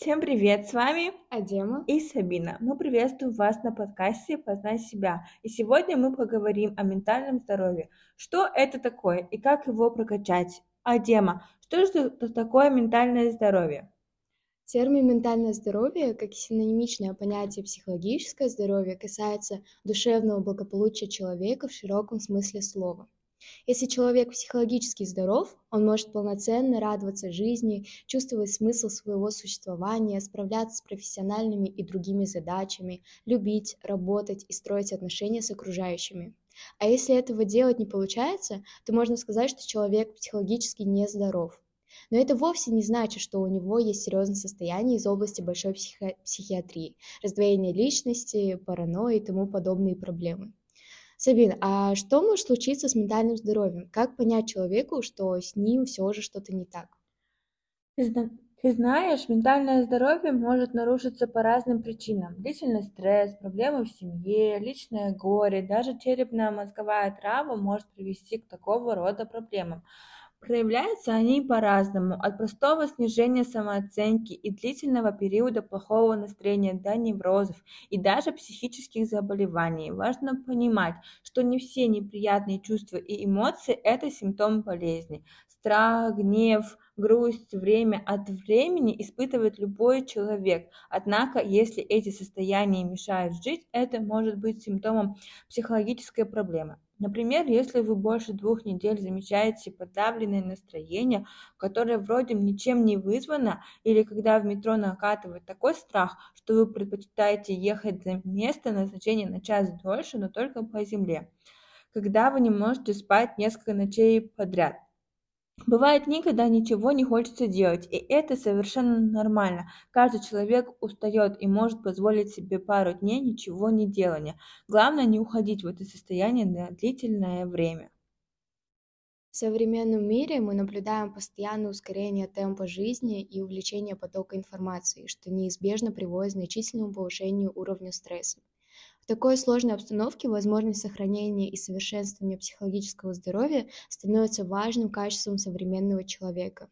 Всем привет, с вами Адема и Сабина. Мы приветствуем вас на подкасте «Познай себя». И сегодня мы поговорим о ментальном здоровье. Что это такое и как его прокачать? Адема, что же такое ментальное здоровье? Термин «ментальное здоровье» как синонимичное понятие психологическое здоровье касается душевного благополучия человека в широком смысле слова. Если человек психологически здоров, он может полноценно радоваться жизни, чувствовать смысл своего существования, справляться с профессиональными и другими задачами, любить, работать и строить отношения с окружающими. А если этого делать не получается, то можно сказать, что человек психологически нездоров. Но это вовсе не значит, что у него есть серьезное состояние из области большой психи- психиатрии, раздвоение личности, паранойи и тому подобные проблемы. Сабин, а что может случиться с ментальным здоровьем? Как понять человеку, что с ним все же что-то не так? Ты знаешь, ментальное здоровье может нарушиться по разным причинам. Длительный стресс, проблемы в семье, личное горе, даже черепная мозговая травма может привести к такого рода проблемам. Проявляются они по-разному, от простого снижения самооценки и длительного периода плохого настроения до неврозов и даже психических заболеваний. Важно понимать, что не все неприятные чувства и эмоции – это симптом болезни. Страх, гнев, грусть, время от времени испытывает любой человек. Однако, если эти состояния мешают жить, это может быть симптомом психологической проблемы. Например, если вы больше двух недель замечаете подавленное настроение, которое вроде ничем не вызвано, или когда в метро накатывает такой страх, что вы предпочитаете ехать за место назначения на час дольше, но только по земле, когда вы не можете спать несколько ночей подряд – Бывает, никогда ничего не хочется делать, и это совершенно нормально. Каждый человек устает и может позволить себе пару дней ничего не делания. Главное не уходить в это состояние на длительное время. В современном мире мы наблюдаем постоянное ускорение темпа жизни и увеличение потока информации, что неизбежно приводит к значительному повышению уровня стресса такой сложной обстановке возможность сохранения и совершенствования психологического здоровья становится важным качеством современного человека.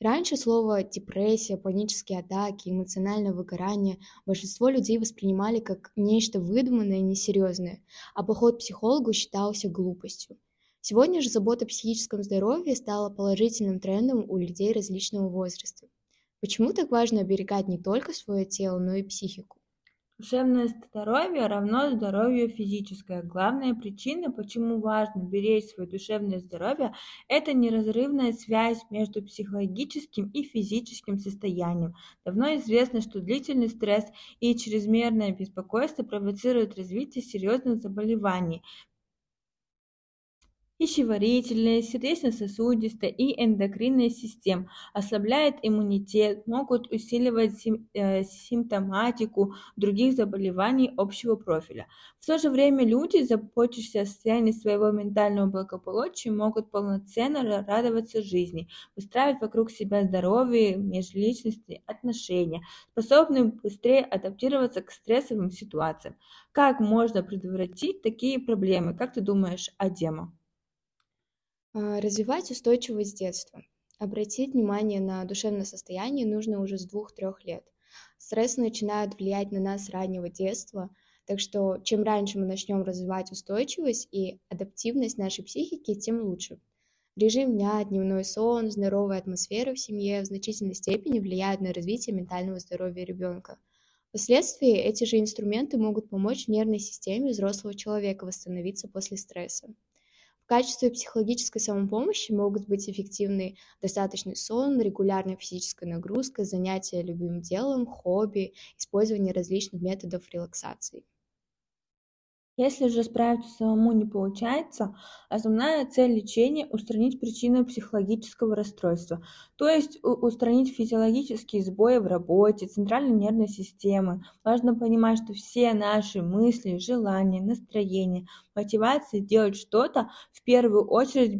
Раньше слово депрессия, панические атаки, эмоциональное выгорание большинство людей воспринимали как нечто выдуманное и несерьезное, а поход к психологу считался глупостью. Сегодня же забота о психическом здоровье стала положительным трендом у людей различного возраста. Почему так важно оберегать не только свое тело, но и психику? Душевное здоровье равно здоровью физическое. Главная причина, почему важно беречь свое душевное здоровье, это неразрывная связь между психологическим и физическим состоянием. Давно известно, что длительный стресс и чрезмерное беспокойство провоцируют развитие серьезных заболеваний, пищеварительная, сердечно-сосудистая и эндокринная систем, ослабляет иммунитет, могут усиливать сим, э, симптоматику других заболеваний общего профиля. В то же время люди, заботящиеся о состоянии своего ментального благополучия, могут полноценно радоваться жизни, выстраивать вокруг себя здоровые межличностные отношения, способны быстрее адаптироваться к стрессовым ситуациям. Как можно предотвратить такие проблемы? Как ты думаешь, Адема? А, развивать устойчивость с детства. Обратить внимание на душевное состояние нужно уже с двух-трех лет. Стресс начинает влиять на нас с раннего детства, так что чем раньше мы начнем развивать устойчивость и адаптивность нашей психики, тем лучше. Режим дня, дневной сон, здоровая атмосфера в семье в значительной степени влияют на развитие ментального здоровья ребенка. Впоследствии эти же инструменты могут помочь нервной системе взрослого человека восстановиться после стресса. В качестве психологической самопомощи могут быть эффективны достаточный сон, регулярная физическая нагрузка, занятия любимым делом, хобби, использование различных методов релаксации. Если же справиться самому не получается, основная цель лечения – устранить причину психологического расстройства, то есть устранить физиологические сбои в работе, центральной нервной системы. Важно понимать, что все наши мысли, желания, настроения, мотивация делать что-то в первую очередь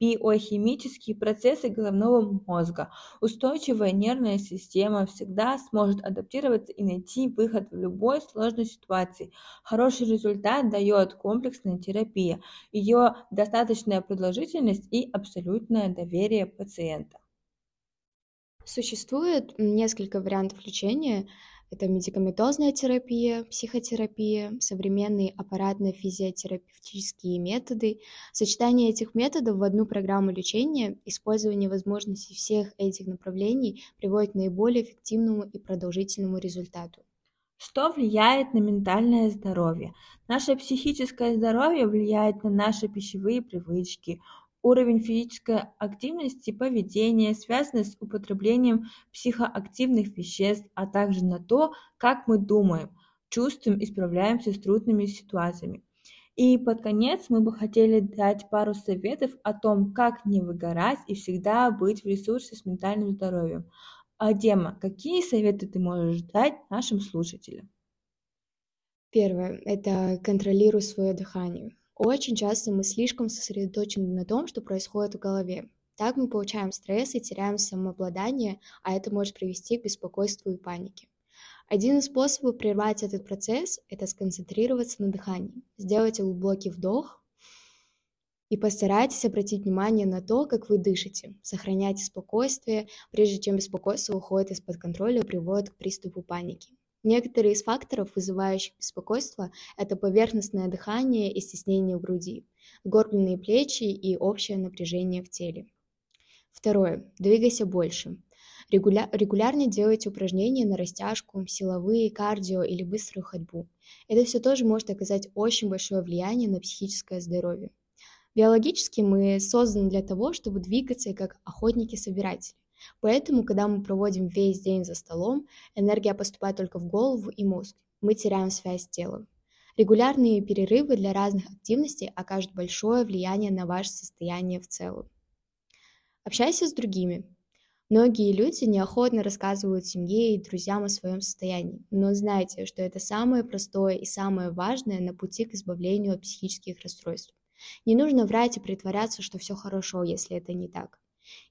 биохимические процессы головного мозга. Устойчивая нервная система всегда сможет адаптироваться и найти выход в любой сложной ситуации. Хороший результат дает комплексная терапия, ее достаточная продолжительность и абсолютное доверие пациента. Существует несколько вариантов лечения. Это медикаментозная терапия, психотерапия, современные аппаратно-физиотерапевтические методы. Сочетание этих методов в одну программу лечения, использование возможностей всех этих направлений приводит к наиболее эффективному и продолжительному результату. Что влияет на ментальное здоровье? Наше психическое здоровье влияет на наши пищевые привычки, Уровень физической активности и поведения связаны с употреблением психоактивных веществ, а также на то, как мы думаем, чувствуем и справляемся с трудными ситуациями. И под конец мы бы хотели дать пару советов о том, как не выгорать и всегда быть в ресурсе с ментальным здоровьем. Адема, какие советы ты можешь дать нашим слушателям? Первое – это контролируй свое дыхание. Очень часто мы слишком сосредоточены на том, что происходит в голове. Так мы получаем стресс и теряем самообладание, а это может привести к беспокойству и панике. Один из способов прервать этот процесс – это сконцентрироваться на дыхании. Сделайте глубокий вдох и постарайтесь обратить внимание на то, как вы дышите. Сохраняйте спокойствие, прежде чем беспокойство уходит из-под контроля и приводит к приступу паники. Некоторые из факторов, вызывающих беспокойство, это поверхностное дыхание и стеснение в груди, сгорбленные плечи и общее напряжение в теле. Второе. Двигайся больше. Регуля... Регулярно делайте упражнения на растяжку, силовые, кардио или быструю ходьбу. Это все тоже может оказать очень большое влияние на психическое здоровье. Биологически мы созданы для того, чтобы двигаться как охотники-собиратели. Поэтому, когда мы проводим весь день за столом, энергия поступает только в голову и мозг. Мы теряем связь с телом. Регулярные перерывы для разных активностей окажут большое влияние на ваше состояние в целом. Общайся с другими. Многие люди неохотно рассказывают семье и друзьям о своем состоянии, но знайте, что это самое простое и самое важное на пути к избавлению от психических расстройств. Не нужно врать и притворяться, что все хорошо, если это не так.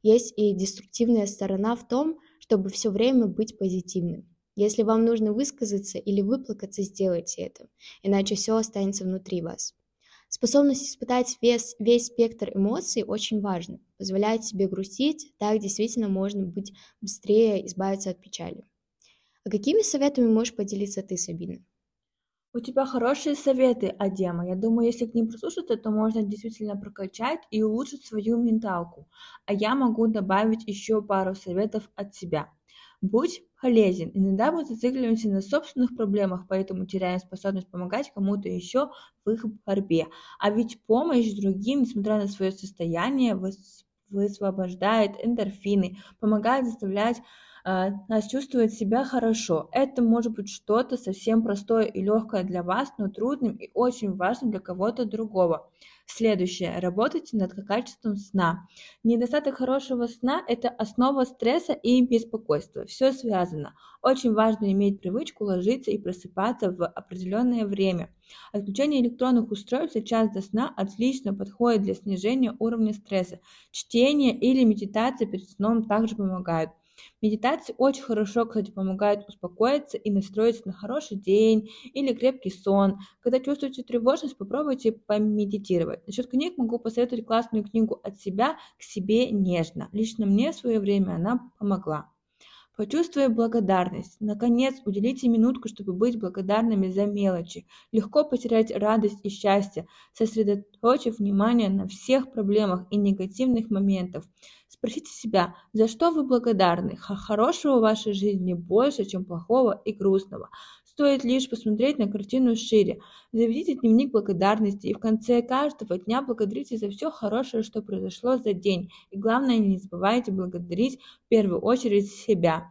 Есть и деструктивная сторона в том, чтобы все время быть позитивным. Если вам нужно высказаться или выплакаться, сделайте это, иначе все останется внутри вас. Способность испытать весь, весь спектр эмоций очень важна. Позволяет себе грустить, так действительно можно быть быстрее избавиться от печали. А какими советами можешь поделиться ты, Сабина? У тебя хорошие советы, Адема. Я думаю, если к ним прислушаться, то можно действительно прокачать и улучшить свою менталку. А я могу добавить еще пару советов от себя. Будь полезен. Иногда мы зацикливаемся на собственных проблемах, поэтому теряем способность помогать кому-то еще в их борьбе. А ведь помощь другим, несмотря на свое состояние, высвобождает эндорфины, помогает заставлять нас чувствовать себя хорошо. Это может быть что-то совсем простое и легкое для вас, но трудным и очень важным для кого-то другого. Следующее. Работайте над качеством сна. Недостаток хорошего сна – это основа стресса и беспокойства. Все связано. Очень важно иметь привычку ложиться и просыпаться в определенное время. Отключение электронных устройств за час до сна отлично подходит для снижения уровня стресса. Чтение или медитация перед сном также помогают. Медитация очень хорошо, кстати, помогает успокоиться и настроиться на хороший день или крепкий сон. Когда чувствуете тревожность, попробуйте помедитировать. Насчет книг могу посоветовать классную книгу «От себя к себе нежно». Лично мне в свое время она помогла. Почувствуя благодарность. Наконец, уделите минутку, чтобы быть благодарными за мелочи. Легко потерять радость и счастье, сосредоточив внимание на всех проблемах и негативных моментах. Спросите себя, за что вы благодарны? Хорошего в вашей жизни больше, чем плохого и грустного. Стоит лишь посмотреть на картину шире. Заведите дневник благодарности и в конце каждого дня благодарите за все хорошее, что произошло за день. И главное, не забывайте благодарить в первую очередь себя.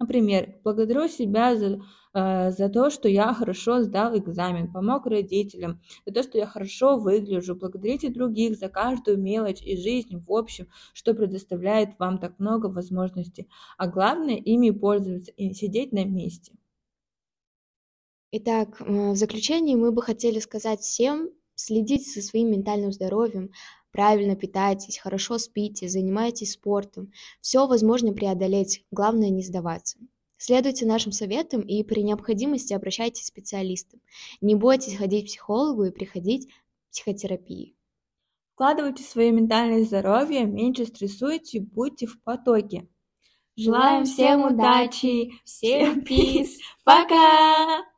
Например, благодарю себя за, э, за то, что я хорошо сдал экзамен, помог родителям, за то, что я хорошо выгляжу. Благодарите других за каждую мелочь и жизнь в общем, что предоставляет вам так много возможностей. А главное, ими пользоваться и не сидеть на месте. Итак, э, в заключение мы бы хотели сказать всем, следите за своим ментальным здоровьем, правильно питайтесь, хорошо спите, занимайтесь спортом. Все возможно преодолеть, главное не сдаваться. Следуйте нашим советам и при необходимости обращайтесь к специалистам. Не бойтесь ходить к психологу и приходить к психотерапии. Вкладывайте в свое ментальное здоровье, меньше стрессуйте, будьте в потоке. Желаем всем удачи, всем пиз, пока!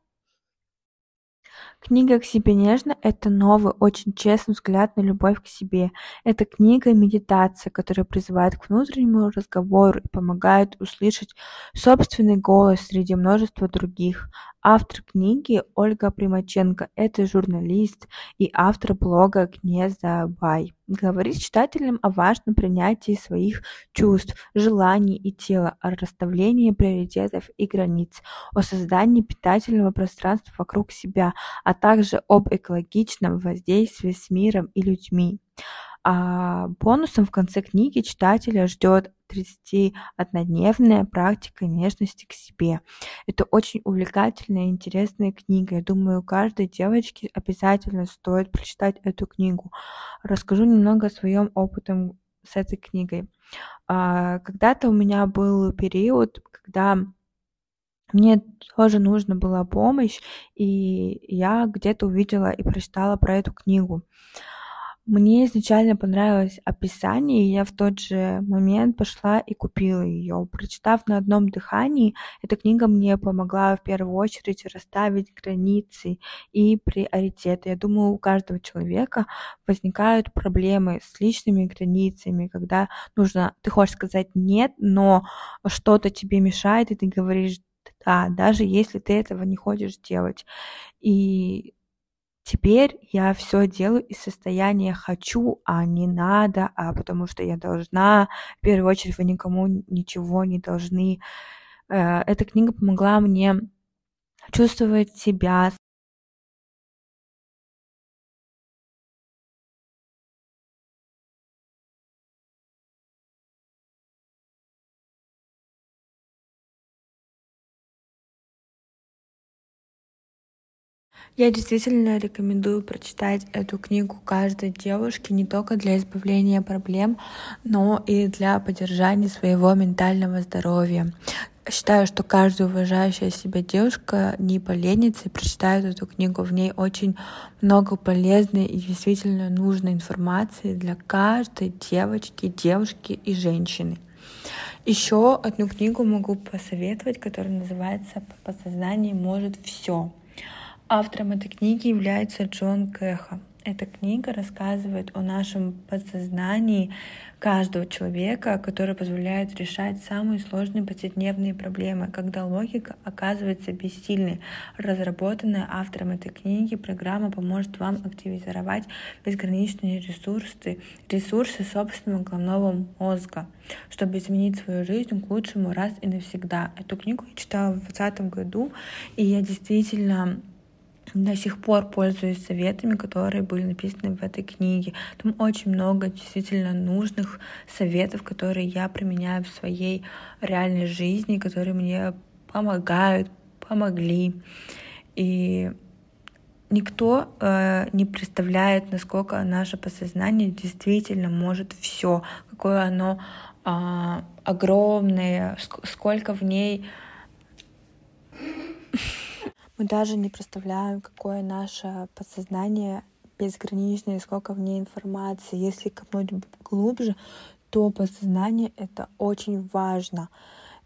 Книга «К себе нежно» — это новый, очень честный взгляд на любовь к себе. Это книга медитация, которая призывает к внутреннему разговору и помогает услышать собственный голос среди множества других. Автор книги Ольга Примаченко – это журналист и автор блога «Гнезда Бай». Говорит читателям о важном принятии своих чувств, желаний и тела, о расставлении приоритетов и границ, о создании питательного пространства вокруг себя, а также об экологичном воздействии с миром и людьми. А бонусом в конце книги читателя ждет 31-дневная практика нежности к себе. Это очень увлекательная и интересная книга. Я думаю, каждой девочке обязательно стоит прочитать эту книгу. Расскажу немного о своем опыте с этой книгой. А, когда-то у меня был период, когда мне тоже нужна была помощь, и я где-то увидела и прочитала про эту книгу. Мне изначально понравилось описание, и я в тот же момент пошла и купила ее. Прочитав на одном дыхании, эта книга мне помогла в первую очередь расставить границы и приоритеты. Я думаю, у каждого человека возникают проблемы с личными границами, когда нужно, ты хочешь сказать нет, но что-то тебе мешает, и ты говоришь да, даже если ты этого не хочешь делать. И Теперь я все делаю из состояния хочу, а не надо, а потому что я должна. В первую очередь вы никому ничего не должны. Э, эта книга помогла мне чувствовать себя Я действительно рекомендую прочитать эту книгу каждой девушке не только для избавления проблем, но и для поддержания своего ментального здоровья. Считаю, что каждая уважающая себя девушка не поленится и прочитает эту книгу. В ней очень много полезной и действительно нужной информации для каждой девочки, девушки и женщины. Еще одну книгу могу посоветовать, которая называется «По подсознанию может все». Автором этой книги является Джон Кэха. Эта книга рассказывает о нашем подсознании каждого человека, который позволяет решать самые сложные повседневные проблемы, когда логика оказывается бессильной. Разработанная автором этой книги программа поможет вам активизировать безграничные ресурсы, ресурсы собственного головного мозга, чтобы изменить свою жизнь к лучшему раз и навсегда. Эту книгу я читала в 2020 году, и я действительно до сих пор пользуюсь советами, которые были написаны в этой книге. Там очень много действительно нужных советов, которые я применяю в своей реальной жизни, которые мне помогают, помогли. И никто э, не представляет, насколько наше подсознание действительно может все, какое оно э, огромное, сколько в ней мы даже не представляем, какое наше подсознание безграничное, сколько в ней информации. Если копнуть глубже, то подсознание — это очень важно.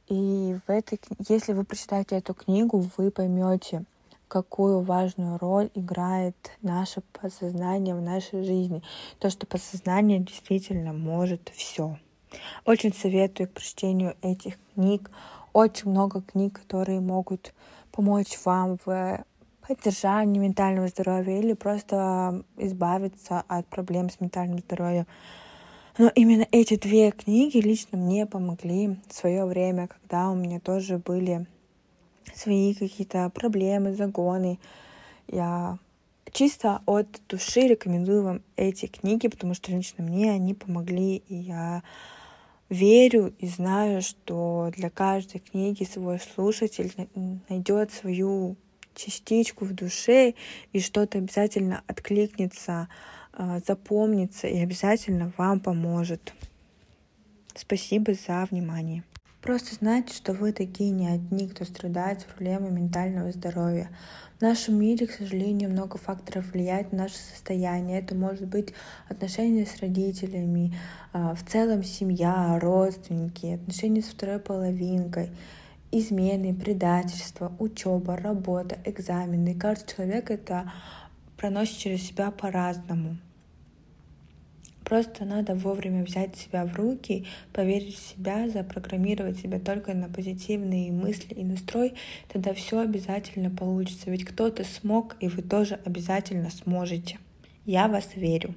И в этой, если вы прочитаете эту книгу, вы поймете, какую важную роль играет наше подсознание в нашей жизни. То, что подсознание действительно может все. Очень советую к прочтению этих книг. Очень много книг, которые могут помочь вам в поддержании ментального здоровья или просто избавиться от проблем с ментальным здоровьем. Но именно эти две книги лично мне помогли в свое время, когда у меня тоже были свои какие-то проблемы, загоны. Я чисто от души рекомендую вам эти книги, потому что лично мне они помогли, и я верю и знаю, что для каждой книги свой слушатель найдет свою частичку в душе и что-то обязательно откликнется, а, запомнится и обязательно вам поможет. Спасибо за внимание. Просто знайте, что вы такие не одни, кто страдает с проблемой ментального здоровья. В нашем мире, к сожалению, много факторов влияет на наше состояние. Это может быть отношения с родителями, а, в целом семья, родственники, отношения с второй половинкой, измены, предательство, учеба, работа, экзамены. Каждый человек это проносит через себя по-разному. Просто надо вовремя взять себя в руки, поверить в себя, запрограммировать себя только на позитивные мысли и настрой, тогда все обязательно получится. Ведь кто-то смог, и вы тоже обязательно сможете. Я вас верю.